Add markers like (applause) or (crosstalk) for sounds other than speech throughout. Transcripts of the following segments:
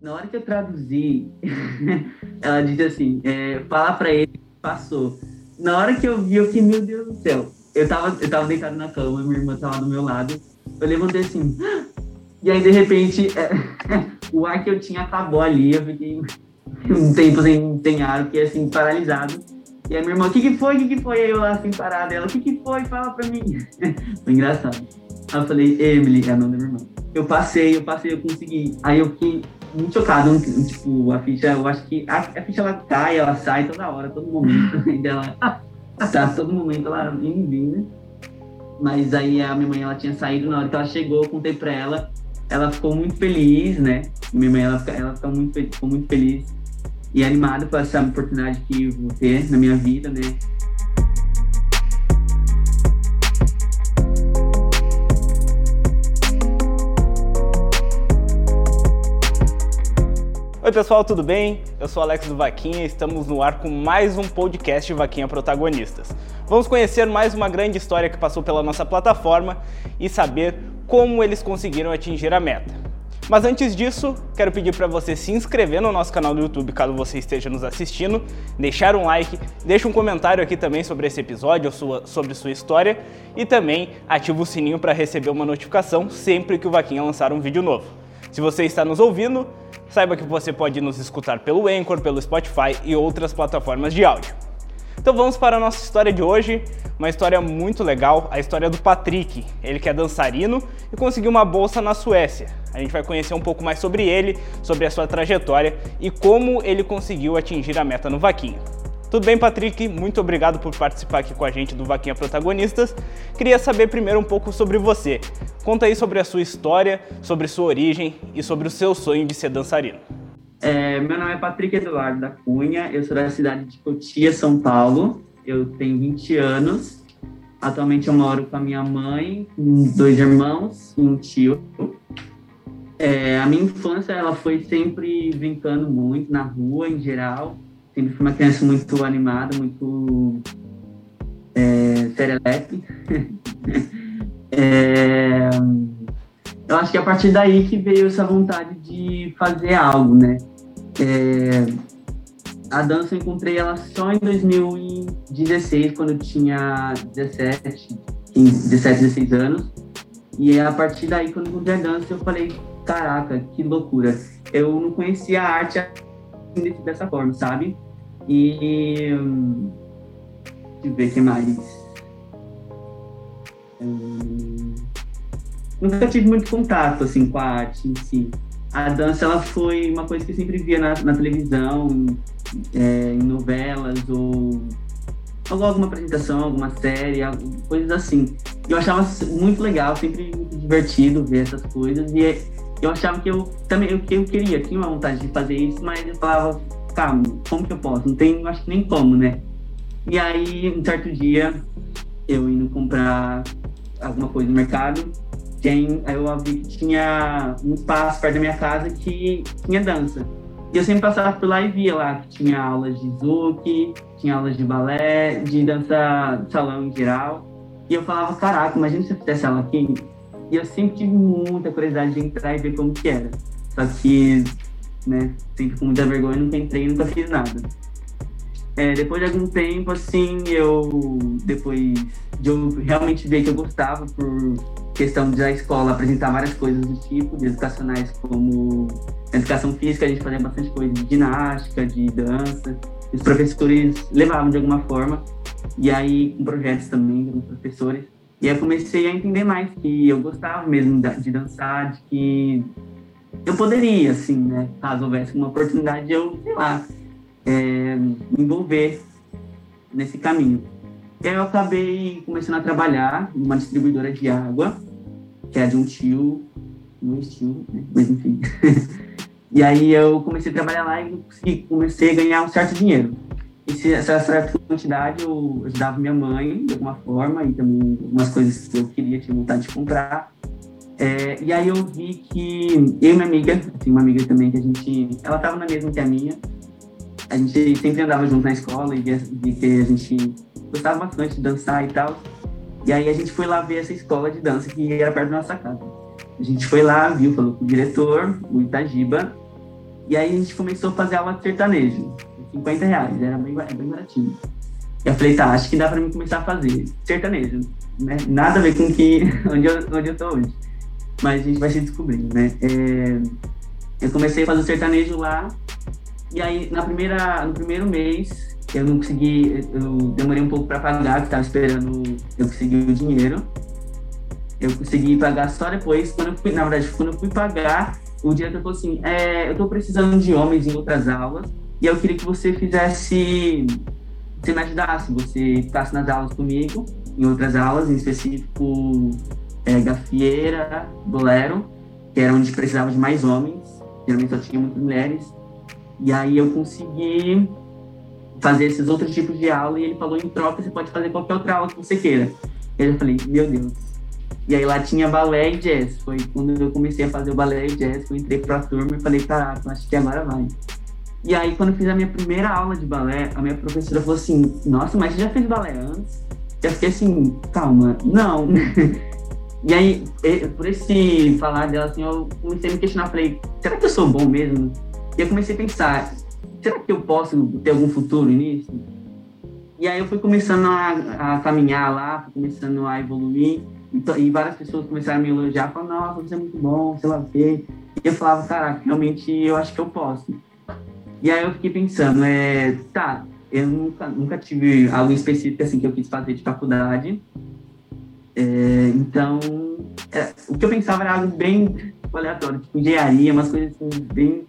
Na hora que eu traduzi, (laughs) ela disse assim, é, fala pra ele, passou. Na hora que eu vi, eu fiquei, meu Deus do céu. Eu tava, eu tava deitado na cama, minha irmã tava do meu lado. Eu levantei assim, (gasps) e aí de repente, é, (laughs) o ar que eu tinha acabou ali, eu fiquei (laughs) um tempo sem, sem ar, fiquei assim, paralisado. E a minha irmã, o que que foi, o que que foi? Aí eu lá assim, parada, ela, o que que foi? Fala pra mim. foi engraçado. Aí eu falei, Emily, é a nome da minha irmã. Eu passei, eu passei, eu consegui. Aí eu fiquei muito chocado, tipo, a ficha, eu acho que a, a ficha ela cai, ela sai toda hora, todo momento. (laughs) e ela tá todo momento ela indo vindo. Mas aí a minha mãe ela tinha saído, na hora que ela chegou, eu contei pra ela. Ela ficou muito feliz, né? Minha mãe ela, ela ficou, muito, ficou muito feliz e animada por essa oportunidade que vou ter na minha vida, né? Oi pessoal, tudo bem? Eu sou Alex do Vaquinha e estamos no ar com mais um podcast Vaquinha Protagonistas. Vamos conhecer mais uma grande história que passou pela nossa plataforma e saber como eles conseguiram atingir a meta. Mas antes disso, quero pedir para você se inscrever no nosso canal do YouTube caso você esteja nos assistindo, deixar um like, deixe um comentário aqui também sobre esse episódio, sua, sobre sua história e também ative o sininho para receber uma notificação sempre que o Vaquinha lançar um vídeo novo. Se você está nos ouvindo, saiba que você pode nos escutar pelo Anchor, pelo Spotify e outras plataformas de áudio. Então vamos para a nossa história de hoje, uma história muito legal, a história do Patrick. Ele que é dançarino e conseguiu uma bolsa na Suécia. A gente vai conhecer um pouco mais sobre ele, sobre a sua trajetória e como ele conseguiu atingir a meta no Vaquinha. Tudo bem, Patrick? Muito obrigado por participar aqui com a gente do Vaquinha Protagonistas. Queria saber primeiro um pouco sobre você. Conta aí sobre a sua história, sobre sua origem e sobre o seu sonho de ser dançarino. É, meu nome é Patrick Eduardo da Cunha, eu sou da cidade de Cotia, São Paulo. Eu tenho 20 anos. Atualmente eu moro com a minha mãe, dois irmãos e um tio. É, a minha infância ela foi sempre brincando muito na rua, em geral sempre fui uma criança muito animada, muito é, serelepe. (laughs) é, eu acho que é a partir daí que veio essa vontade de fazer algo, né? É, a dança eu encontrei ela só em 2016, quando eu tinha 17, 15, 17, 16 anos. E a partir daí, quando eu encontrei a dança, eu falei, caraca, que loucura. Eu não conhecia a arte dessa forma, sabe? E. Deixa eu ver o que mais. Hum, nunca tive muito contato assim, com a arte em si. A dança ela foi uma coisa que eu sempre via na, na televisão, é, em novelas ou alguma apresentação, alguma série, coisas assim. Eu achava muito legal, sempre divertido ver essas coisas e eu achava que eu também eu, eu queria, tinha uma vontade de fazer isso, mas eu falava tá, como que eu posso? Não tem, acho que nem como, né? E aí, um certo dia, eu indo comprar alguma coisa no mercado, tem, aí eu vi que tinha um espaço perto da minha casa que tinha dança. E eu sempre passava por lá e via lá que tinha aulas de zouk, tinha aulas de balé, de dança de salão em geral. E eu falava, caraca, imagina se eu fizesse aula aqui. E eu sempre tive muita curiosidade de entrar e ver como que era. Só que né? Sempre com muita vergonha, nunca entrei, nunca fiz nada. É, depois de algum tempo, assim, eu depois de eu realmente ver que eu gostava por questão da escola apresentar várias coisas do tipo, de educacionais como educação física, a gente fazia bastante coisa de ginástica, de dança. Os professores levavam de alguma forma, e aí com projetos também com professores. E aí eu comecei a entender mais que eu gostava mesmo de dançar, de que eu poderia, assim, né? Caso houvesse uma oportunidade de eu, sei lá, é, me envolver nesse caminho. E aí eu acabei começando a trabalhar numa distribuidora de água, que é de um tio, um tio, né? mas enfim. (laughs) e aí eu comecei a trabalhar lá e comecei a ganhar um certo dinheiro. E essa certa quantidade eu ajudava minha mãe de alguma forma e também algumas coisas que eu queria, tinha vontade de comprar. É, e aí eu vi que eu e minha amiga, assim, uma amiga também que a gente, ela estava na mesma que a minha, a gente sempre andava junto na escola e vi que a gente gostava bastante de dançar e tal. E aí a gente foi lá ver essa escola de dança que era perto da nossa casa. A gente foi lá, viu, falou com o diretor, o Itagiba, E aí a gente começou a fazer aula de sertanejo, 50 reais, era bem, bem baratinho. E eu falei, tá, acho que dá pra mim começar a fazer sertanejo, né? Nada a ver com que, (laughs) onde, eu, onde eu tô hoje. Mas a gente vai se descobrindo, né? É, eu comecei a fazer sertanejo lá, e aí na primeira, no primeiro mês eu não consegui, eu demorei um pouco para pagar, que tava esperando eu conseguir o dinheiro. Eu consegui pagar só depois, quando eu fui, na verdade, quando eu fui pagar, o diretor falou assim, é, eu tô precisando de homens em outras aulas, e eu queria que você fizesse, você me ajudasse, você ficasse nas aulas comigo, em outras aulas, em específico é, gafieira, bolero, que era onde precisava de mais homens, geralmente só tinha muitas mulheres, e aí eu consegui fazer esses outros tipos de aula e ele falou em troca você pode fazer qualquer outra aula que você queira. Eu falei, meu Deus. E aí lá tinha balé e jazz. Foi quando eu comecei a fazer o balé e jazz, eu entrei pra turma e falei, caraca, acho que agora vai. E aí quando eu fiz a minha primeira aula de balé, a minha professora falou assim, nossa, mas você já fez balé antes? Eu fiquei assim, calma, não. (laughs) e aí, por esse falar dela, assim, eu comecei a me questionar, falei, será que eu sou bom mesmo? E eu comecei a pensar, será que eu posso ter algum futuro nisso? E aí eu fui começando a, a caminhar lá, fui começando a evoluir, e, e, várias pessoas começaram a me elogiar, falando, nossa, você é muito bom, sei lá o quê. E eu falava, caraca, realmente eu acho que eu posso. E aí eu fiquei pensando, é, tá, eu nunca, nunca tive algo específico assim que eu quis fazer de faculdade. É, então, é, o que eu pensava era algo bem aleatório, tipo engenharia, umas coisas assim, bem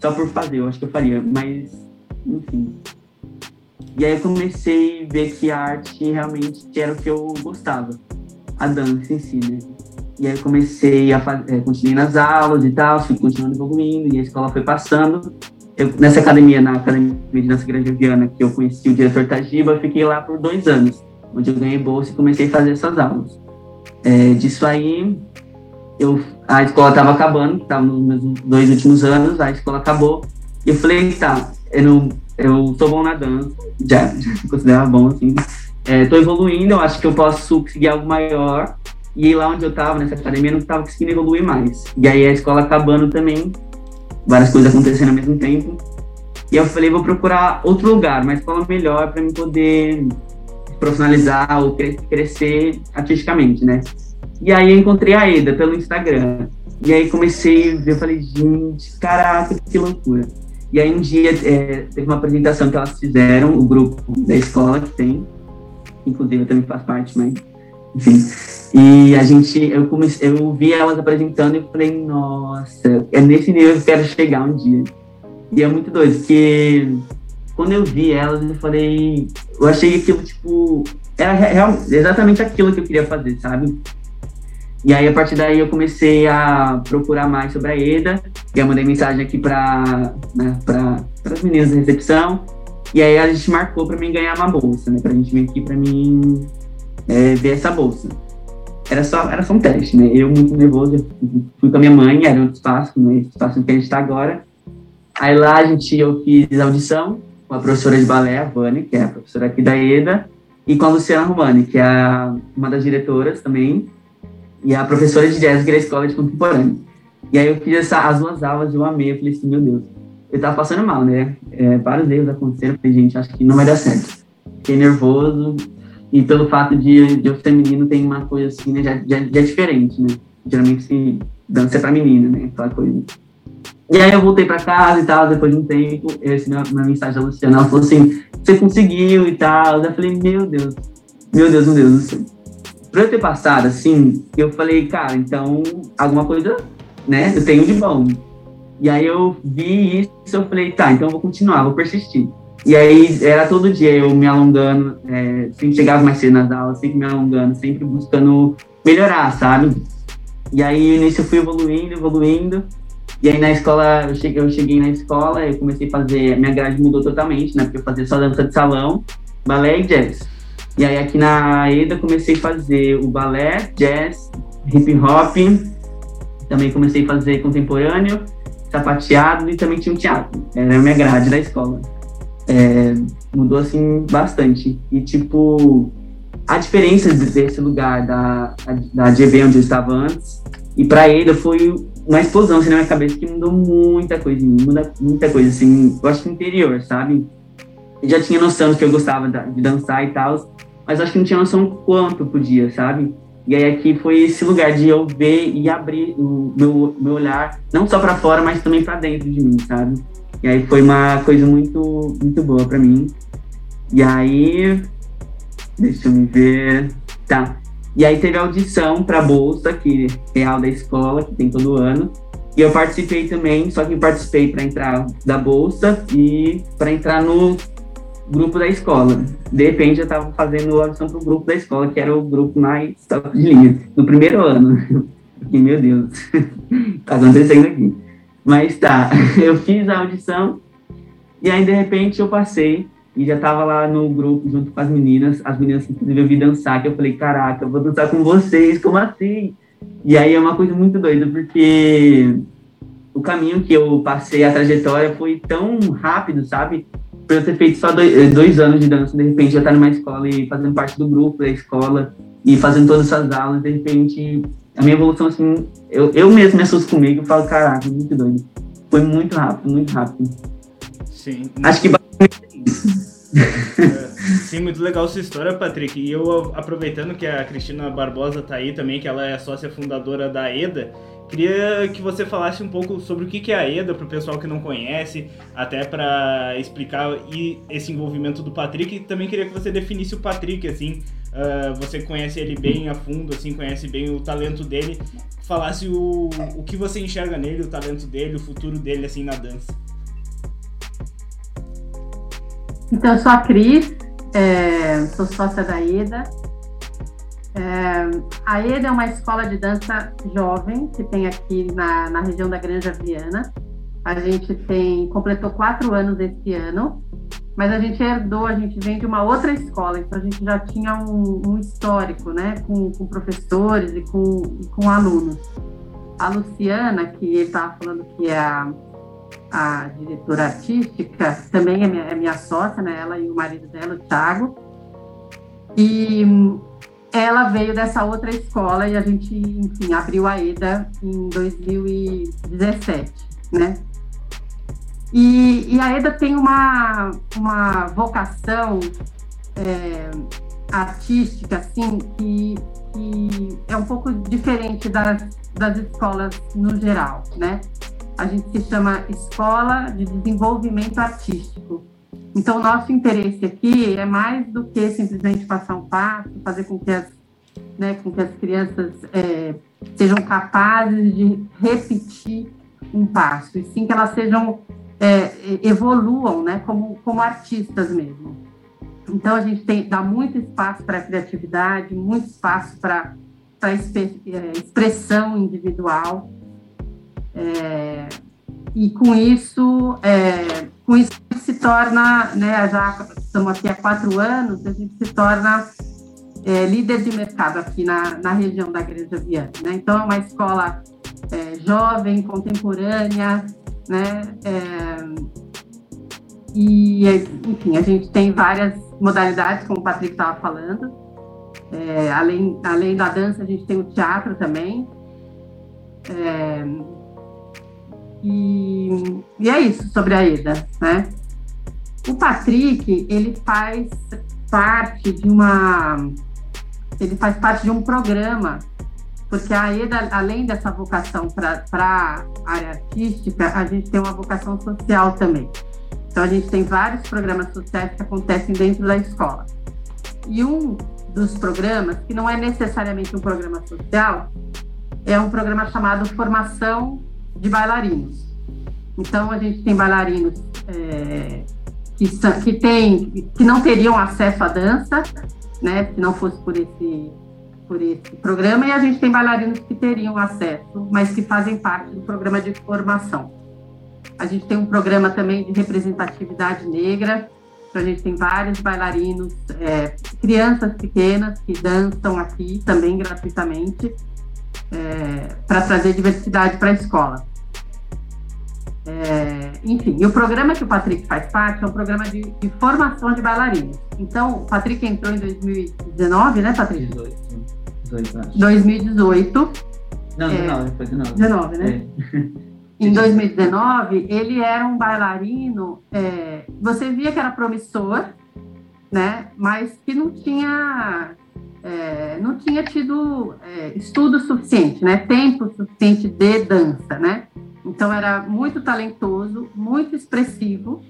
só por fazer, eu acho que eu faria, mas enfim. E aí eu comecei a ver que a arte realmente era o que eu gostava, a dança em si, né? E aí eu comecei a fazer, é, continuei nas aulas e tal, fui continuando evoluindo, e a escola foi passando. Eu, nessa academia, na Academia de Dança Grande Viana, que eu conheci o diretor Tajiba, eu fiquei lá por dois anos, onde eu ganhei bolsa e comecei a fazer essas aulas. É, disso aí, eu, a escola estava acabando, estava nos meus dois últimos anos, a escola acabou, e eu falei, tá, eu, não, eu tô bom na dança, já, (laughs) já considerava bom, assim, é, tô evoluindo, eu acho que eu posso conseguir algo maior, e lá onde eu estava, nessa academia, eu não estava conseguindo evoluir mais. E aí a escola acabando também, várias coisas acontecendo ao mesmo tempo, e eu falei, vou procurar outro lugar, uma escola melhor para me poder profissionalizar ou crescer artisticamente, né? E aí eu encontrei a Eda pelo Instagram. E aí comecei a ver, eu falei, gente, caraca, que loucura. E aí um dia é, teve uma apresentação que elas fizeram, o grupo da escola que tem, inclusive eu também faço parte, mas enfim. E a gente, eu comecei, eu vi elas apresentando e falei, nossa, é nesse nível que eu quero chegar um dia. E é muito doido, porque quando eu vi elas, eu falei, eu achei aquilo, tipo, era real, exatamente aquilo que eu queria fazer, sabe? E aí, a partir daí, eu comecei a procurar mais sobre a EDA, e eu mandei mensagem aqui para né, as meninas da recepção, e aí a gente marcou para mim ganhar uma bolsa, né, para a gente vir aqui para mim é, ver essa bolsa. Era só, era só um teste, né, eu muito nervoso, fui com a minha mãe, era um espaço, no espaço que a gente está agora. Aí lá a gente, eu fiz audição com a professora de balé, a Vânia, que é a professora aqui da EDA, e com a Luciana Romani, que é uma das diretoras também, e a professora de jazz, que era a escola de contemporâneo. E aí eu fiz essa, as duas aulas, eu amei, eu falei assim, meu Deus, eu tava passando mal, né? É, vários erros aconteceram, eu falei, gente, acho que não vai dar certo. Fiquei nervoso, e pelo fato de, de eu ser menino, tem uma coisa assim, né, já, já, já é diferente, né? Geralmente se dança é pra menina, né? Aquela coisa. E aí eu voltei pra casa e tal, depois de um tempo, eu recebi uma, uma mensagem da Luciana, ela falou assim, você conseguiu e tal. Eu falei, meu Deus, meu Deus, meu Deus céu pra eu ter passado, assim, eu falei, cara, então, alguma coisa, né, eu tenho de bom. E aí eu vi isso, eu falei, tá, então eu vou continuar, vou persistir. E aí era todo dia eu me alongando, é, sempre chegava mais cedo nas aulas, sempre me alongando, sempre buscando melhorar, sabe? E aí nisso eu fui evoluindo, evoluindo. E aí na escola, eu cheguei, eu cheguei na escola, eu comecei a fazer, minha grade mudou totalmente, né? Porque eu fazia só dança de salão, balé e jazz. E aí aqui na EDA comecei a fazer o balé, jazz, hip hop, também comecei a fazer contemporâneo, sapateado e também tinha um teatro. Era a minha grade da escola. É, mudou assim bastante. E tipo, a diferença desse lugar da, da GB onde eu estava antes e para EDA foi uma explosão assim, na minha cabeça que mudou muita coisa em mim, muda, muita coisa, assim, eu acho que interior, sabe? Eu já tinha noção que eu gostava de dançar e tal, mas acho que não tinha noção quanto podia, sabe? E aí aqui foi esse lugar de eu ver e abrir o meu, meu olhar, não só para fora, mas também para dentro de mim, sabe? E aí foi uma coisa muito, muito boa para mim. E aí, deixa eu me ver. Tá. E aí teve audição para bolsa, que é real da escola, que tem todo ano. E eu participei também, só que participei para entrar da bolsa e para entrar no grupo da escola. De repente eu estava fazendo audição para o grupo da escola, que era o grupo mais top de linha, no primeiro ano. (laughs) E meu Deus, (laughs) tá acontecendo aqui. Mas tá, (laughs) eu fiz a audição e aí de repente eu passei e já tava lá no grupo junto com as meninas, as meninas que inclusive eu vi dançar, que eu falei, caraca, eu vou dançar com vocês, como assim? E aí é uma coisa muito doida, porque o caminho que eu passei, a trajetória foi tão rápido, sabe? por eu ter feito só dois, eh, dois, anos de dança, de repente já estar tá numa escola e fazendo parte do grupo da escola e fazendo todas essas aulas, de repente a minha evolução, assim, eu, eu mesmo me assusto comigo e falo, caraca, muito doido. Foi muito rápido, muito rápido. Sim. Acho que basicamente sim, muito legal sua história, Patrick. E eu, aproveitando que a Cristina Barbosa tá aí também, que ela é sócia fundadora da EDA, Queria que você falasse um pouco sobre o que é a EDA para o pessoal que não conhece, até para explicar esse envolvimento do Patrick. E também queria que você definisse o Patrick, assim, uh, você conhece ele bem a fundo, assim, conhece bem o talento dele. Falasse o, o que você enxerga nele, o talento dele, o futuro dele, assim, na dança. Então, eu sou a Cris, é, sou sócia da EDA. É, a EDA é uma escola de dança jovem que tem aqui na, na região da Granja Viana. A gente tem completou quatro anos esse ano, mas a gente herdou, a gente vem de uma outra escola, então a gente já tinha um, um histórico, né, com, com professores e com, e com alunos. A Luciana, que ele estava falando que é a, a diretora artística, também é minha, é minha sócia, né, ela e o marido dela, o Thiago. E ela veio dessa outra escola e a gente, enfim, abriu a EDA em 2017, né? E, e a EDA tem uma, uma vocação é, artística, assim, que, que é um pouco diferente das, das escolas no geral, né? A gente se chama Escola de Desenvolvimento Artístico. Então, nosso interesse aqui é mais do que simplesmente passar um passo, fazer com que as, né, com que as crianças é, sejam capazes de repetir um passo, e sim que elas sejam, é, evoluam né, como, como artistas mesmo. Então, a gente tem, dá muito espaço para a criatividade, muito espaço para é, expressão individual. É, e com isso, é, com isso se torna, né, já estamos aqui há quatro anos, a gente se torna é, líder de mercado aqui na, na região da Granja Viana. Né? Então, é uma escola é, jovem, contemporânea, né? É, e, enfim, a gente tem várias modalidades, como o Patrick estava falando. É, além, além da dança, a gente tem o teatro também. É, e, e é isso sobre a EDA, né? O Patrick, ele faz parte de uma ele faz parte de um programa, porque a EDA, além dessa vocação para a área artística, a gente tem uma vocação social também. Então, a gente tem vários programas sociais que acontecem dentro da escola. E um dos programas, que não é necessariamente um programa social, é um programa chamado Formação de bailarinos. Então a gente tem bailarinos é, que, são, que, tem, que não teriam acesso à dança, né, se não fosse por esse, por esse programa, e a gente tem bailarinos que teriam acesso, mas que fazem parte do programa de formação. A gente tem um programa também de representatividade negra, então a gente tem vários bailarinos, é, crianças pequenas que dançam aqui também gratuitamente, é, para trazer diversidade para a escola. É, enfim, e o programa que o Patrick faz parte é um programa de, de, formação de bailarinos. Então, o Patrick entrou em 2019, né, Patrick? 18. 18 2018. Não, 19, foi 19. 19, né? É. (laughs) Em 2019, ele era um bailarino, é, você via que era promissor, né? Mas que não tinha é, não tinha tido é, estudo suficiente, né? Tempo suficiente de dança, né? Então era muito talentoso, muito expressivo,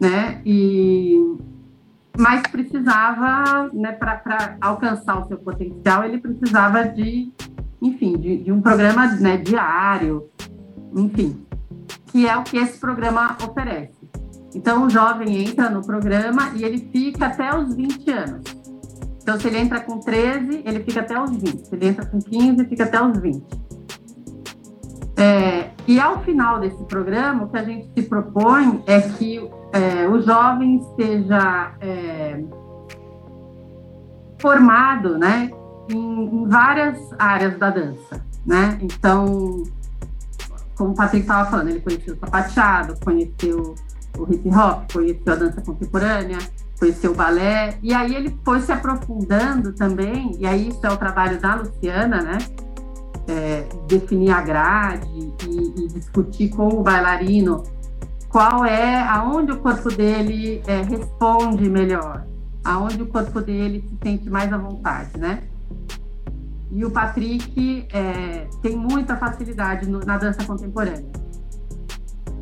né? E mas precisava, né? Para alcançar o seu potencial, ele precisava de, enfim, de, de um programa né, diário, enfim, que é o que esse programa oferece. Então o jovem entra no programa e ele fica até os 20 anos. Então, se ele entra com 13, ele fica até os 20. Se ele entra com 15, fica até os 20. É, e ao final desse programa, o que a gente se propõe é que é, o jovem esteja é, formado né, em, em, várias áreas da dança. Né? Então, como o Patrick estava falando, ele conheceu o sapateado, conheceu o hip hop, conheceu a dança contemporânea, conheceu o balé, e aí ele foi se aprofundando também, e aí isso é o trabalho da Luciana, né? É, definir a grade e, e, discutir com o bailarino qual é, aonde o corpo dele é, responde melhor, aonde o corpo dele se sente mais à vontade, né? E o Patrick é, tem muita facilidade no, na dança contemporânea.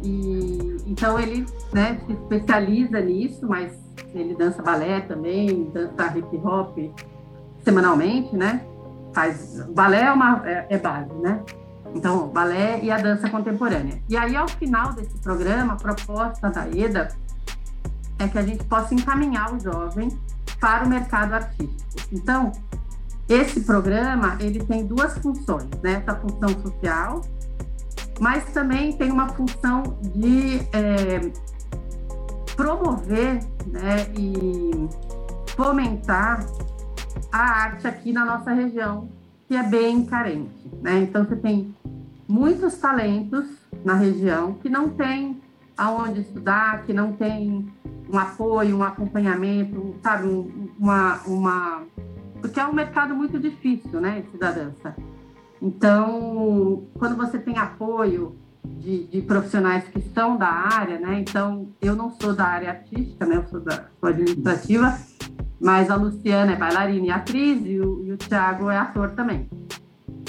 E, então ele né, se especializa nisso, mas ele dança balé também, dança hip hop semanalmente, né? Faz balé é uma é, é base, né? Então, balé e a dança contemporânea. E aí, ao final desse programa, a proposta da EDA é que a gente possa encaminhar o jovem para o mercado artístico. Então, esse programa ele tem duas funções, né? Essa função social, mas também tem uma função de é, promover, né? E fomentar a arte aqui na nossa região, que é bem carente. Né? Então, você tem muitos talentos na região que não tem aonde estudar, que não tem um apoio, um acompanhamento, sabe, uma, uma... porque é um mercado muito difícil, né, esse da dança. Então, quando você tem apoio de, de, profissionais que são da área, né, então eu não sou da área artística, né, eu sou da sou administrativa, mas a Luciana é bailarina e atriz e o, e o Thiago é ator também.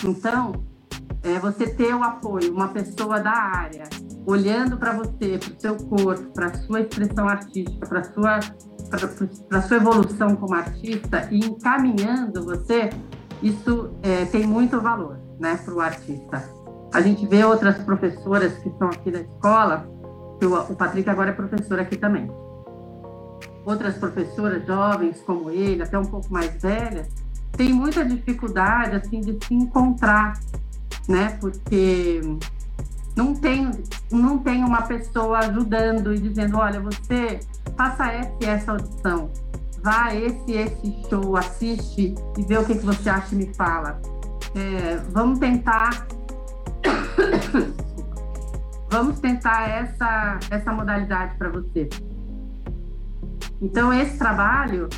Então, é, você ter o apoio, uma pessoa da área, olhando para você, para o seu corpo, para sua expressão artística, para sua, para sua evolução como artista e encaminhando você, isso é, tem muito valor né, para o artista. A gente vê outras professoras que estão aqui da escola, que o, o Patrick agora é professor aqui também outras professoras jovens como ele, até um pouco mais velhas, têm muita dificuldade assim de se encontrar, né? Porque não tem não tem uma pessoa ajudando e dizendo, olha, você faça essa e essa audição, vá esse esse show, assiste e vê o que, que você acha e me fala. É, vamos tentar (coughs) vamos tentar essa essa modalidade para você. Então, esse trabalho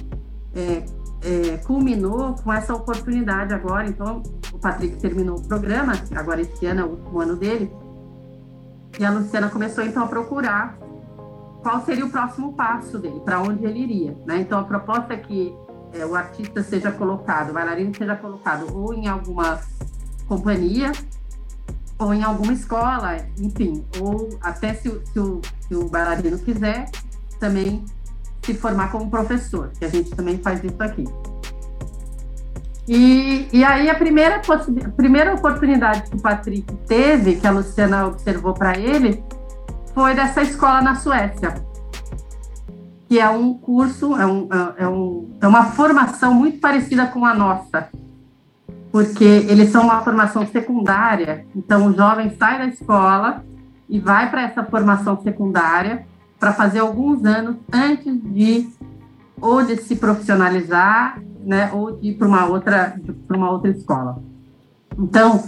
é, é, culminou com essa oportunidade agora. Então, o Patrick terminou o programa, agora esse ano é o último ano dele, e a Luciana começou então a procurar qual seria o próximo passo dele, para onde ele iria. Né? Então, a proposta é que é, o artista seja colocado, o bailarino seja colocado ou em alguma companhia, ou em alguma escola, enfim, ou até se, se, o, se o bailarino quiser, também se formar como professor, que a gente também faz isso aqui. E, e aí a primeira, a primeira oportunidade que o Patrick teve, que a Luciana observou para ele, foi dessa escola na Suécia, que é um curso, é, um, é, um, é uma formação muito parecida com a nossa, porque eles são uma formação secundária, então o jovem sai da escola e vai para essa formação secundária, para fazer alguns anos antes de ou de se profissionalizar, né, ou de ir para uma outra para uma outra escola. Então,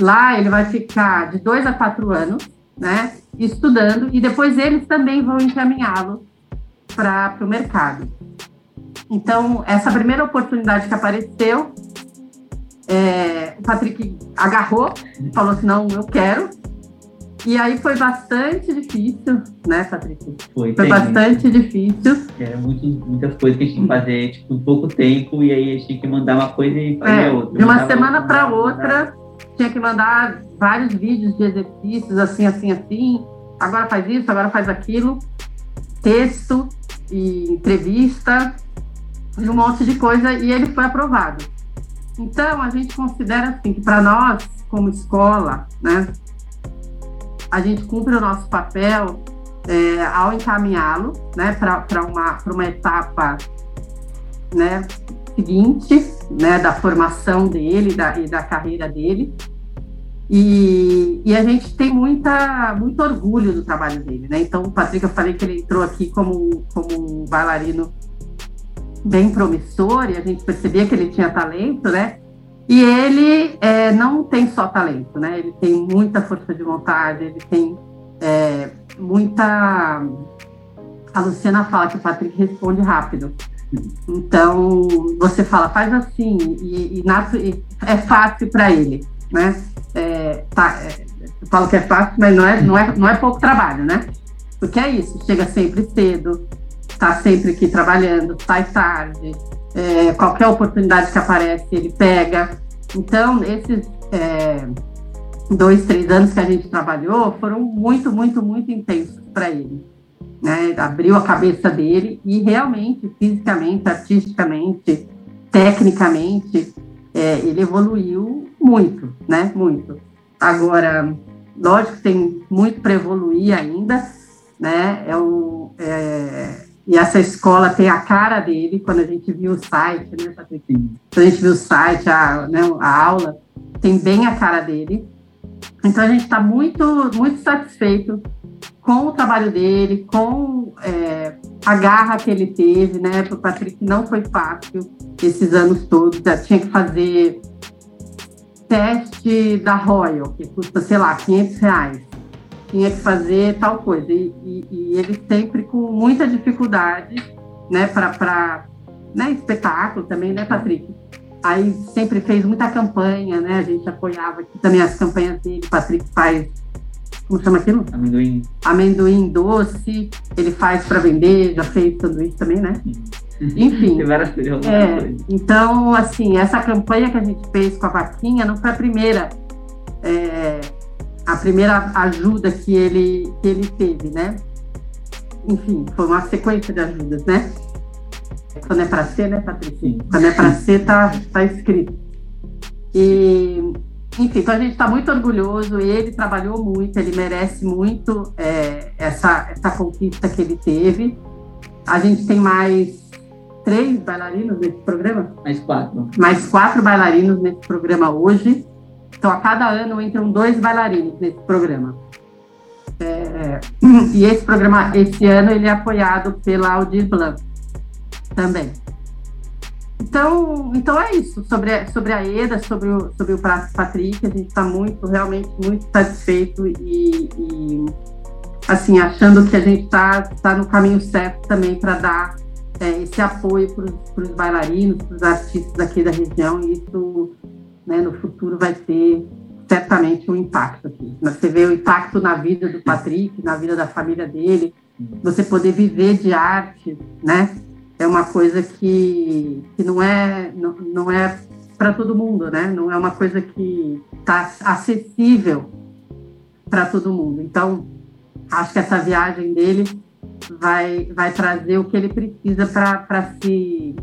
lá ele vai ficar de dois a quatro anos, né, estudando e depois eles também vão encaminhá-lo para o mercado. Então, essa primeira oportunidade que apareceu, é, o Patrick agarrou, falou assim, não, eu quero. E aí foi bastante difícil, né, Patrick? Foi, foi bastante difícil. Era muito, muitas coisas que a gente tinha que fazer, tipo, em pouco tempo, e aí a gente tinha que mandar uma coisa e fazer é, outra. De uma semana para outra, tinha que mandar vários vídeos de exercícios, assim, assim, assim. Agora faz isso, agora faz aquilo. Texto e entrevista e um monte de coisa, e ele foi aprovado. Então, a gente considera assim que para nós, como escola, né, a gente cumpre o nosso papel é, ao encaminhá-lo né, para uma, uma etapa né, seguinte né, da formação dele da, e da carreira dele. E, e, a gente tem muita, muito orgulho do trabalho dele. Né? Então, o Patrick, eu falei que ele entrou aqui como, como um bailarino bem promissor e a gente percebia que ele tinha talento, né? E ele é, não tem só talento, né? Ele tem muita força de vontade, ele tem é, muita. A Luciana fala que o Patrick responde rápido. Então, você fala, faz assim, e, e, e é fácil para ele, né? É, tá, é, eu falo que é fácil, mas não é, não, é, não é pouco trabalho, né? Porque é isso, chega sempre cedo, está sempre aqui trabalhando, sai tarde, é, qualquer oportunidade que aparece ele pega. Então, esses é, dois, três anos que a gente trabalhou foram muito, muito, muito intensos para ele. Né? Abriu a cabeça dele e realmente, fisicamente, artisticamente, tecnicamente, é, ele evoluiu muito, né? Muito. Agora, lógico que tem muito para evoluir ainda, né? É um, é, e essa escola tem a cara dele, quando a gente viu o site, né, Patrick? Quando a gente viu o site, a, né, a aula, tem bem a cara dele. Então a gente está muito, muito satisfeito com o trabalho dele, com é, a garra que ele teve, né? Para o Patrick não foi fácil esses anos todos, já tinha que fazer teste da Royal, que custa, sei lá, 500 reais tinha que fazer tal coisa. E, e, e ele sempre com muita dificuldade, né, para né, espetáculo também, né, Patrick? Aí sempre fez muita campanha, né? A gente apoiava aqui também as campanhas dele. Patrick faz, como chama aquilo? Amendoim. Amendoim doce. Ele faz para vender, já fez sanduíche também, né? Enfim. (laughs) é, então, assim, essa campanha que a gente fez com a vaquinha não foi a primeira. É, a primeira ajuda que ele, que ele teve, né? Enfim, foi uma sequência de ajudas, né? Quando é para ser, né, Patrícia? Quando é para ser, tá, tá escrito. E, enfim, então a gente está muito orgulhoso. Ele trabalhou muito, ele merece muito é, essa, essa conquista que ele teve. A gente tem mais três bailarinos nesse programa? Mais quatro. Mais quatro bailarinos nesse programa hoje. Então, a cada ano entram dois bailarinos nesse programa. É, e esse programa, esse ano, ele é apoiado pela Aldir Blanc também. Então, então é isso sobre, sobre a EDA, sobre o, sobre o Patrick. A gente está muito, realmente muito satisfeito e, e assim, achando que a gente está tá no caminho certo também para dar é, esse apoio para os bailarinos, para os artistas aqui da região. E isso né, no futuro vai ter certamente um impacto aqui. Você vê o impacto na vida do Patrick, na vida da família dele, você poder viver de arte, né? É uma coisa que, que não é não, não é para todo mundo, né? Não é uma coisa que está acessível para todo mundo. Então, acho que essa viagem dele vai vai trazer o que ele precisa para se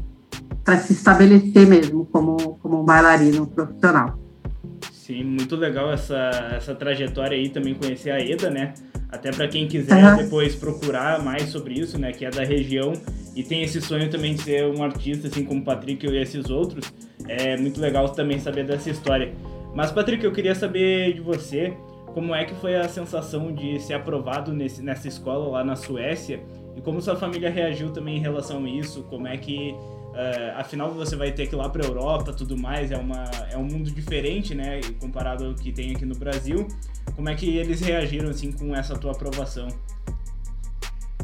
para se estabelecer mesmo como, como um bailarino profissional. Sim, muito legal essa, essa trajetória aí, também conhecer a Eda, né? Até para quem quiser uhum. depois procurar mais sobre isso, né? Que é da região e tem esse sonho também de ser um artista, assim como o Patrick e esses outros. É muito legal também saber dessa história. Mas, Patrick, eu queria saber de você como é que foi a sensação de ser aprovado nesse, nessa escola lá na Suécia e como sua família reagiu também em relação a isso, como é que Uh, afinal, você vai ter que ir lá para a Europa, tudo mais, é, uma, é um mundo diferente, né, comparado ao que tem aqui no Brasil. Como é que eles reagiram, assim, com essa tua aprovação?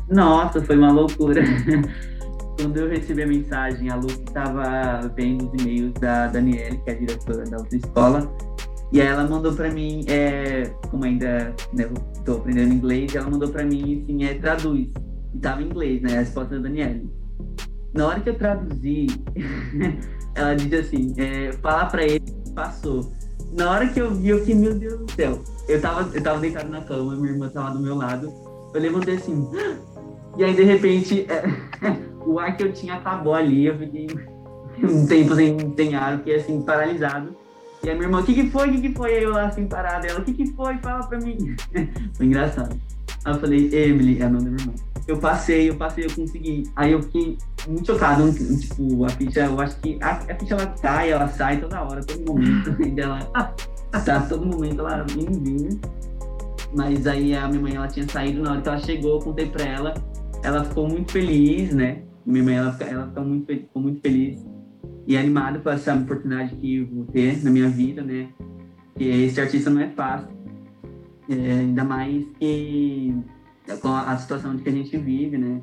Nossa, foi uma loucura. (laughs) quando eu recebi a mensagem, a Lu estava vendo os e-mails da Daniele, que é a diretora da outra escola, e aí ela mandou para mim, é, como ainda né, aprendendo inglês, ela mandou para mim assim, é, traduz. E tava em inglês, né? A resposta da Daniele. Na hora que eu traduzi, (laughs) ela disse assim, é, falar para ele, passou. Na hora que eu vi, eu fiquei, meu Deus do céu. Eu tava, eu tava deitado na cama, minha irmã tava do meu lado. Eu levantei assim, (gasps) e aí de repente, é, (laughs) o ar que eu tinha acabou ali, eu fiquei (laughs) um tempo sem, sem ar, fiquei assim, paralisado. E a minha irmã, o que que foi? O que que foi? Aí eu lá assim, parada, ela, o que que foi? Fala pra mim. foi engraçado. Aí eu falei, Emily, é a nome da minha irmã. Eu passei, eu passei, eu consegui. Aí eu fiquei muito chocado, tipo, a ficha, eu acho que a, a ficha ela cai, ela sai toda hora, todo momento. (laughs) ela tá todo momento ela vindo, Mas aí a minha mãe, ela tinha saído, na hora que ela chegou, eu contei pra ela. Ela ficou muito feliz, né? Minha mãe, ela, ela ficou, muito, ficou muito feliz e animada com essa oportunidade que eu vou ter na minha vida, né? Que esse artista não é fácil. É, ainda mais que com a, situação que a gente vive, né?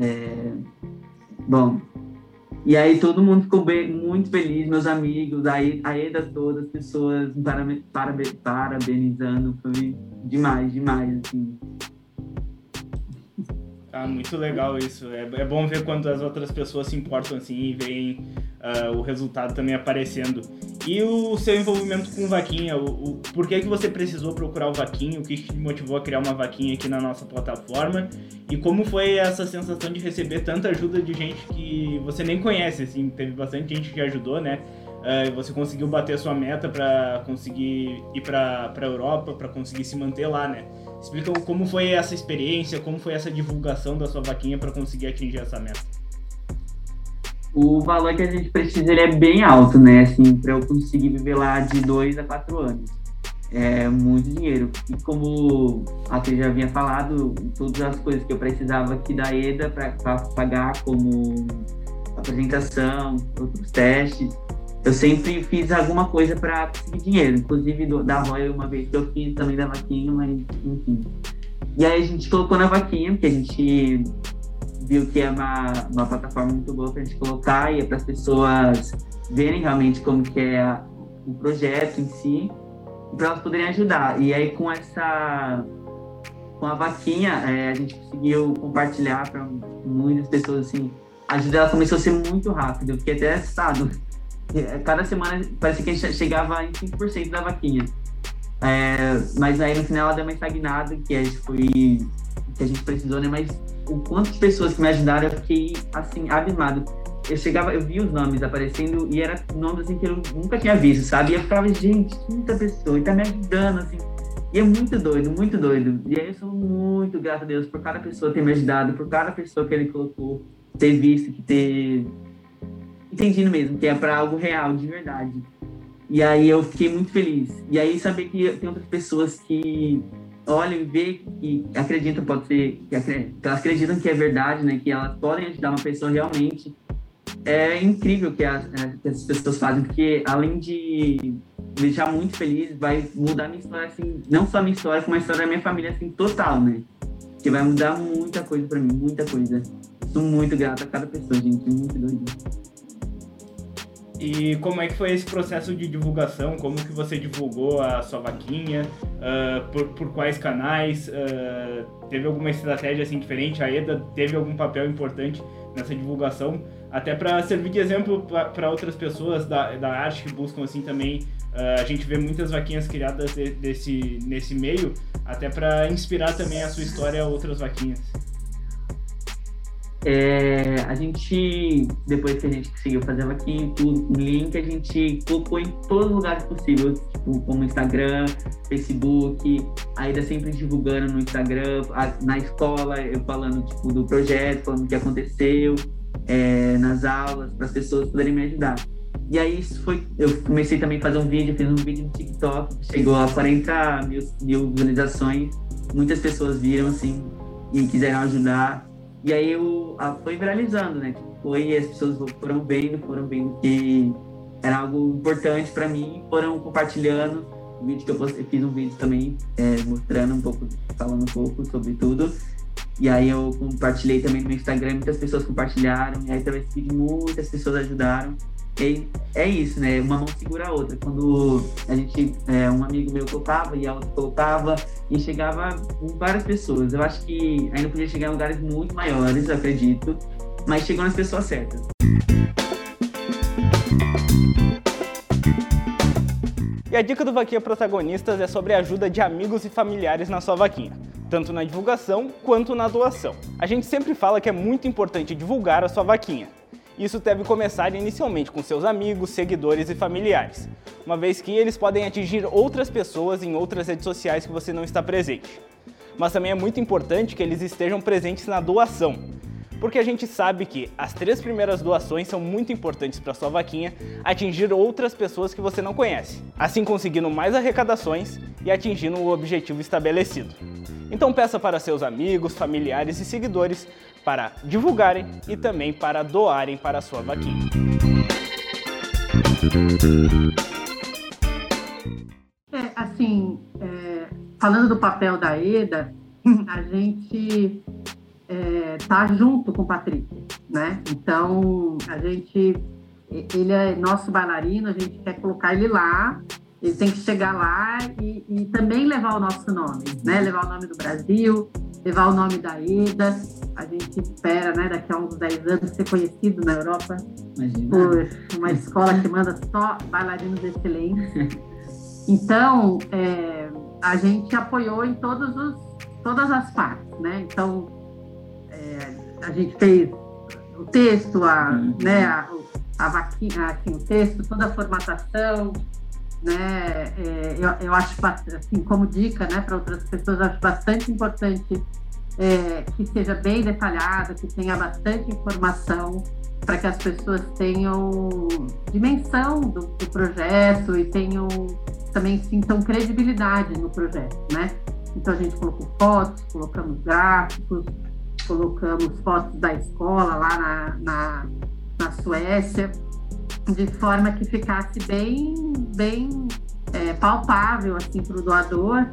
É, bom, e aí todo mundo ficou bem, muito feliz, meus amigos, aí a Eda toda, as pessoas parabenizando, foi demais, demais, assim. Ah, muito legal isso. É, é bom ver quando as outras pessoas se importam assim e veem uh, o resultado também aparecendo. E o seu envolvimento com Vaquinha, o, o, por que, que você precisou procurar o Vaquinha, o que te motivou a criar uma Vaquinha aqui na nossa plataforma e como foi essa sensação de receber tanta ajuda de gente que você nem conhece, assim, teve bastante gente que ajudou, né? Uh, você conseguiu bater a sua meta para conseguir ir para a Europa, para conseguir se manter lá, né? Explica como foi essa experiência, como foi essa divulgação da sua vaquinha para conseguir atingir essa meta. O valor que a gente precisa ele é bem alto, né? Assim, para eu conseguir viver lá de dois a quatro anos. É muito dinheiro. E como a você já havia falado, todas as coisas que eu precisava aqui da EDA para pagar, como apresentação, outros testes, eu sempre fiz alguma coisa para conseguir dinheiro, inclusive do, da Royal uma vez que eu fiz também da vaquinha, mas enfim. E aí a gente colocou na vaquinha, porque a gente viu que é uma, uma plataforma muito boa para a gente colocar e é para as pessoas verem realmente como que é o projeto em si para elas poderem ajudar. E aí com essa com a vaquinha é, a gente conseguiu compartilhar para muitas pessoas assim. A ajuda ela começou a ser muito rápida, eu fiquei até assustado é, cada semana parece que a gente chegava em 5% da vaquinha. É, mas aí no final ela deu uma estagnada, que a gente foi. Que a gente precisou, né? Mas o quanto de pessoas que me ajudaram, eu fiquei assim, abismado. Eu chegava, eu vi os nomes aparecendo e era nomes assim que eu nunca tinha visto, sabe? E eu ficava, gente, quinta pessoa, e tá me ajudando, assim. E é muito doido, muito doido. E aí eu sou muito grato a Deus por cada pessoa ter me ajudado, por cada pessoa que ele colocou, ter visto, que ter entendido mesmo, que é para algo real, de verdade. E aí eu fiquei muito feliz. E aí saber que tem outras pessoas que olham e veem que acreditam, pode ser, que, elas acreditam que é verdade, né? Que elas podem ajudar uma pessoa realmente. É incrível que, as, né, que essas pessoas fazem, porque além de me deixar muito feliz, vai mudar minha história, assim, não só minha história, como a história da minha família, assim, total, né? Que vai mudar muita coisa para mim, muita coisa. Sou muito grato a cada pessoa, gente, muito doido. E como é que foi esse processo de divulgação? Como que você divulgou a sua vaquinha? Uh, por, por, quais canais? Uh, teve alguma estratégia assim diferente? A EDA teve algum papel importante nessa divulgação? Até para servir de exemplo para outras pessoas da, da arte que buscam assim também. Uh, a gente vê muitas vaquinhas criadas de, desse, nesse meio, até para inspirar também a sua história a outras vaquinhas. É, a gente, depois que a gente conseguiu fazer a vaquinha o link a gente colocou em todos os lugares possíveis, tipo, como Instagram, Facebook, ainda sempre divulgando no Instagram, na escola, eu falando tipo, do projeto, falando o que aconteceu, é, nas aulas, para as pessoas poderem me ajudar. E aí isso foi, eu comecei também a fazer um vídeo, fiz um vídeo no TikTok, chegou a 40 mil, mil visualizações, muitas pessoas viram assim e quiseram ajudar. E aí eu, a, foi viralizando, né? Foi, as pessoas foram vendo, foram vendo que era algo importante para mim, foram compartilhando. O vídeo que eu, postei, fiz um vídeo também é, mostrando um pouco, falando um pouco sobre tudo. E aí eu compartilhei também no meu Instagram, muitas pessoas compartilharam, e aí através vídeo muitas pessoas ajudaram. E é isso, né? Uma mão segura a outra. Quando a gente, é, um amigo meu colocava e a outra colocava, e chegava várias pessoas. Eu acho que ainda podia chegar em lugares muito maiores, acredito, mas chegou nas pessoas certas. E a dica do Vaquinha Protagonistas é sobre a ajuda de amigos e familiares na sua vaquinha, tanto na divulgação quanto na doação. A gente sempre fala que é muito importante divulgar a sua vaquinha. Isso deve começar inicialmente com seus amigos, seguidores e familiares, uma vez que eles podem atingir outras pessoas em outras redes sociais que você não está presente. Mas também é muito importante que eles estejam presentes na doação, porque a gente sabe que as três primeiras doações são muito importantes para sua vaquinha atingir outras pessoas que você não conhece, assim conseguindo mais arrecadações e atingindo o objetivo estabelecido. Então peça para seus amigos, familiares e seguidores para divulgarem e também para doarem para a sua vaquinha. É, assim, é, falando do papel da EDA, (laughs) a gente é, tá junto com o Patrick, né? Então, a gente, ele é nosso bailarino, a gente quer colocar ele lá, ele tem que chegar lá e, e também levar o nosso nome, né? Levar o nome do Brasil, levar o nome da Ida. A gente espera, né, daqui a uns 10 anos, ser conhecido na Europa Imagina. por uma escola que manda só bailarinos excelentes. Então, é, a gente apoiou em todos os, todas as partes, né? Então, a gente fez o texto, a, uhum. né, a, a vaquinha, assim, o texto, toda a formatação, né, é, eu, eu acho, assim, como dica, né, para outras pessoas, acho bastante importante é, que seja bem detalhado, que tenha bastante informação, para que as pessoas tenham dimensão do, do, projeto e tenham também sintam credibilidade no projeto, né? Então a gente colocou fotos, colocamos gráficos, colocamos fotos da escola lá na, na, na Suécia, de forma que ficasse bem, bem é, palpável assim, para o doador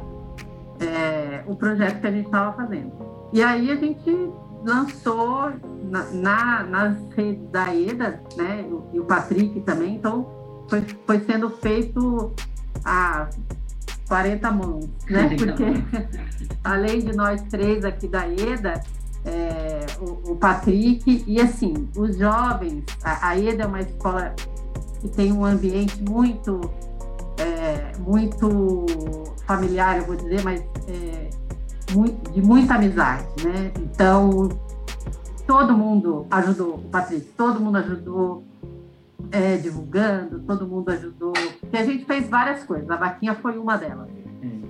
é, o projeto que a gente estava fazendo. E aí a gente lançou na, na, nas redes da EDA, né, e o Patrick também, então foi, foi sendo feito a 40 mãos, né, (laughs) porque (laughs) além de nós três aqui da EDA, é, o, o, Patrick, e assim, os jovens, a, a EDA é uma escola que tem um ambiente muito, é, muito familiar, eu vou dizer, mas é, muito, de muita amizade, né? Então, todo mundo ajudou, o Patrick, todo mundo ajudou é, divulgando, todo mundo ajudou, e a gente fez várias coisas, a vaquinha foi uma delas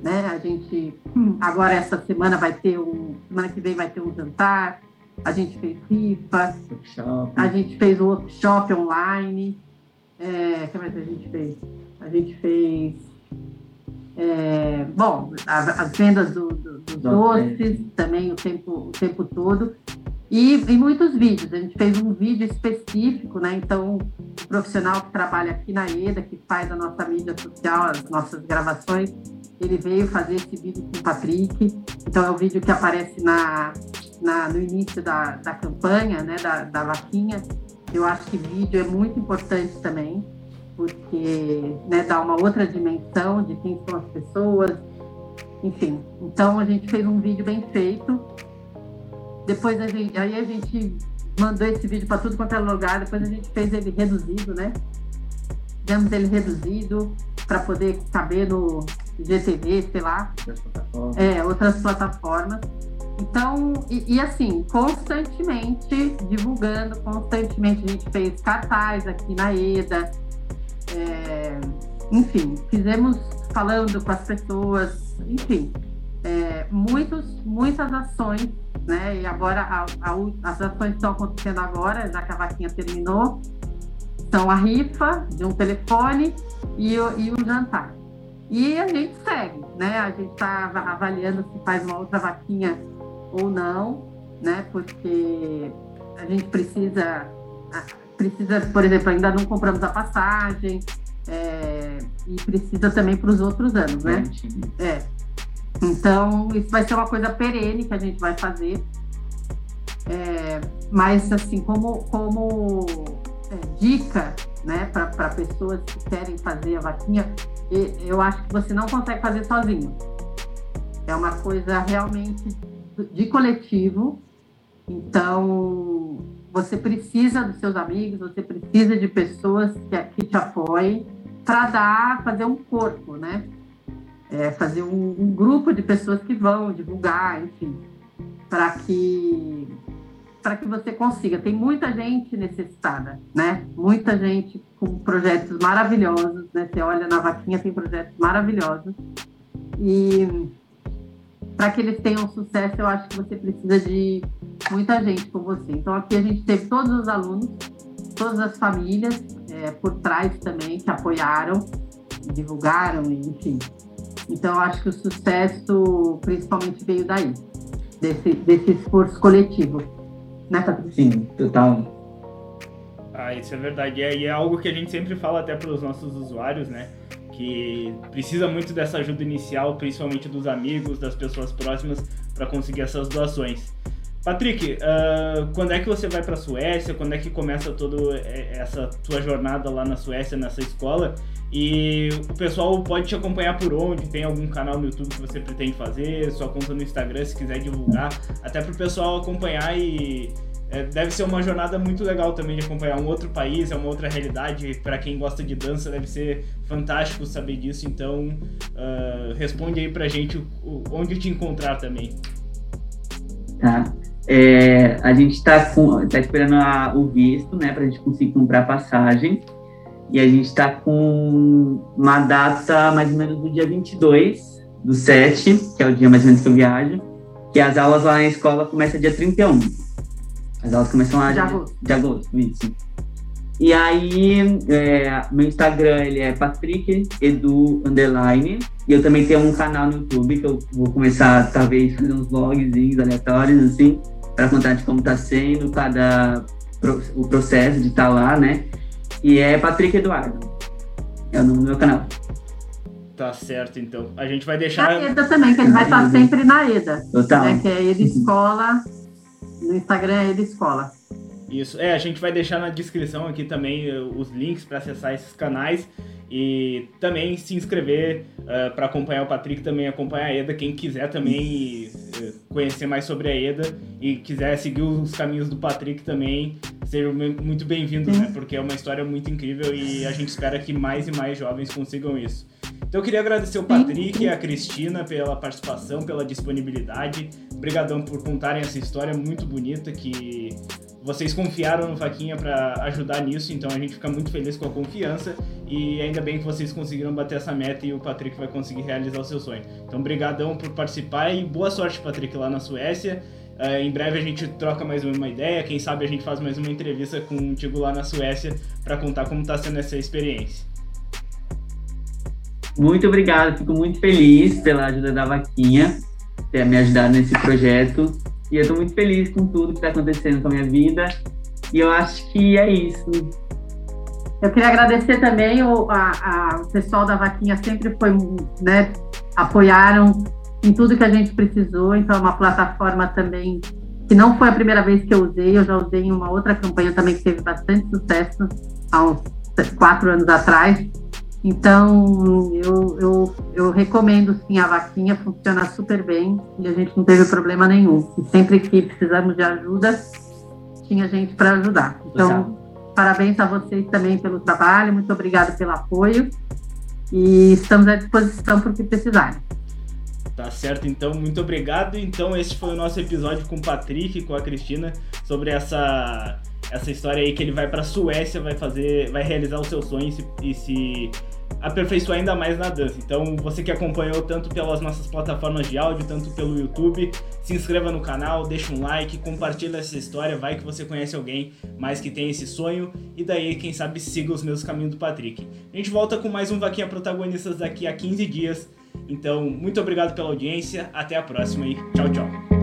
né? A gente agora essa semana vai ter um, semana que vem vai ter um jantar. A gente fez rifa, a gente fez o workshop online. É, o que mais a gente fez? A gente fez é, bom, as vendas do, do, dos doces também o tempo, o tempo todo. E, e, muitos vídeos. A gente fez um vídeo específico, né? Então, o profissional que trabalha aqui na EDA, que faz a nossa mídia social, as nossas gravações, ele veio fazer esse vídeo com o Patrick. Então, é o vídeo que aparece na, na no início da, da campanha, né, da, da vaquinha. Eu acho que vídeo é muito importante também, porque né, dá uma outra dimensão de quem são as pessoas. Enfim, então a gente fez um vídeo bem feito. Depois a gente, aí a gente mandou esse vídeo para tudo quanto é lugar. Depois a gente fez ele reduzido, né? Fizemos ele reduzido para poder caber no, GTV, sei lá. É, outras plataformas. Então, e, e, assim, constantemente divulgando, constantemente a gente fez cartaz aqui na EDA. É, enfim, fizemos falando com as pessoas, enfim, é, muitos, muitas ações, né? E agora a, a, as ações estão acontecendo agora, já que a vaquinha terminou. São a rifa de um telefone e o, e o jantar. E a gente segue, né? A gente está avaliando se faz uma outra vaquinha ou não, né? Porque a gente precisa, precisa, por exemplo, ainda não compramos a passagem é, e precisa também para os outros anos, né? É. Então, isso vai ser uma coisa perene que a gente vai fazer. É, mas, assim, como, como é, dica né, para pessoas que querem fazer a vaquinha, eu acho que você não consegue fazer sozinho. É uma coisa realmente de coletivo. Então, você precisa dos seus amigos, você precisa de pessoas que, que te apoiem para dar, fazer um corpo, né? É, fazer um, um, grupo de pessoas que vão divulgar, enfim, para que para que você consiga. Tem muita gente necessitada, né? Muita gente com projetos maravilhosos, né? Você olha na vaquinha tem projetos maravilhosos e para que eles tenham sucesso, eu acho que você precisa de muita gente com você. Então, aqui a gente teve todos os alunos, todas as famílias é, por trás também que apoiaram, divulgaram, enfim. Então, eu acho que o sucesso principalmente veio daí, desse, desse esforço coletivo. Né, Patrícia? Sim, total. Ah, isso é verdade. E é algo que a gente sempre fala até para os nossos usuários, né? que precisa muito dessa ajuda inicial, principalmente dos amigos, das pessoas próximas, para conseguir essas doações. Patrick, uh, quando é que você vai para a Suécia? Quando é que começa toda essa tua jornada lá na Suécia, nessa escola? E o pessoal pode te acompanhar por onde? Tem algum canal no YouTube que você pretende fazer? Sua conta no Instagram, se quiser divulgar, até para o pessoal acompanhar e é, deve ser uma jornada muito legal também de acompanhar um outro país, é uma outra realidade. Para quem gosta de dança, deve ser fantástico saber disso. Então, uh, responde aí pra gente onde te encontrar também. Tá. É, a gente está tá esperando a, o visto, né, para a gente conseguir comprar passagem. E a gente está com uma data mais ou menos do dia 22 do 7, que é o dia mais ou menos que eu viajo, que as aulas lá na escola começam dia 31. As aulas começam lá de, agosto. De agosto, isso. E aí, é, meu Instagram ele é Patrick Edu Underline. E eu também tenho um canal no YouTube que eu vou começar, talvez, fazer uns vlogs aleatórios, assim, para contar de como está sendo cada o processo de estar tá lá, né? E é Patrick Eduardo. É o nome do meu canal. Tá certo, então. A gente vai deixar. A EDA também, que ele vai estar sempre na EDA. Total. Né, que é EDA Escola no Instagram é ele escola. Isso, é, a gente vai deixar na descrição aqui também eh, os links para acessar esses canais e também se inscrever uh, eh, para acompanhar o Patrick, também acompanhar a Eda, quem quiser também conhecer mais sobre a Eda e quiser seguir os caminhos do Patrick também, seja muito bem-vindo, né? Porque é uma história muito incrível e a gente espera que mais e mais jovens consigam isso. Então eu queria agradecer o Patrick e a Cristina pela participação, pela disponibilidade. Obrigadão por contarem essa história muito bonita que vocês confiaram no Vaquinha para ajudar nisso, então a gente fica muito feliz com a confiança e ainda bem que vocês conseguiram bater essa meta e o Patrick vai conseguir realizar o seu sonho. Então, obrigadão por participar e boa sorte, Patrick, lá na Suécia. Uh, em breve a gente troca mais uma ideia, quem sabe a gente faz mais uma entrevista contigo lá na Suécia para contar como está sendo essa experiência. Muito obrigado, fico muito feliz pela ajuda da Vaquinha, ter me ajudado nesse projeto. E eu estou muito feliz com tudo que está acontecendo com a minha vida. E eu acho que é isso. Eu queria agradecer também o, a, a, o pessoal da Vaquinha, sempre foi, né, apoiaram em tudo que a gente precisou. Então, é uma plataforma também que não foi a primeira vez que eu usei, eu já usei em uma outra campanha também que teve bastante sucesso há uns quatro anos atrás. Então, eu, eu, eu recomendo sim a vaquinha, funciona super bem e a gente não teve problema nenhum. E sempre que precisamos de ajuda, tinha gente para ajudar. Então, Exato. parabéns a vocês também pelo trabalho, muito obrigada pelo apoio e estamos à disposição para o que precisarem. Tá certo, então, muito obrigado. Então, esse foi o nosso episódio com o Patrick e com a Cristina sobre essa essa história aí que ele vai para Suécia, vai fazer, vai realizar o seu sonho e se, e se aperfeiçoar ainda mais na dança. Então, você que acompanhou tanto pelas nossas plataformas de áudio, tanto pelo YouTube, se inscreva no canal, deixa um like, compartilha essa história, vai que você conhece alguém mais que tem esse sonho e daí, quem sabe, siga os meus caminhos do Patrick. A gente volta com mais um Vaquinha Protagonistas daqui a 15 dias. Então, muito obrigado pela audiência, até a próxima e tchau, tchau.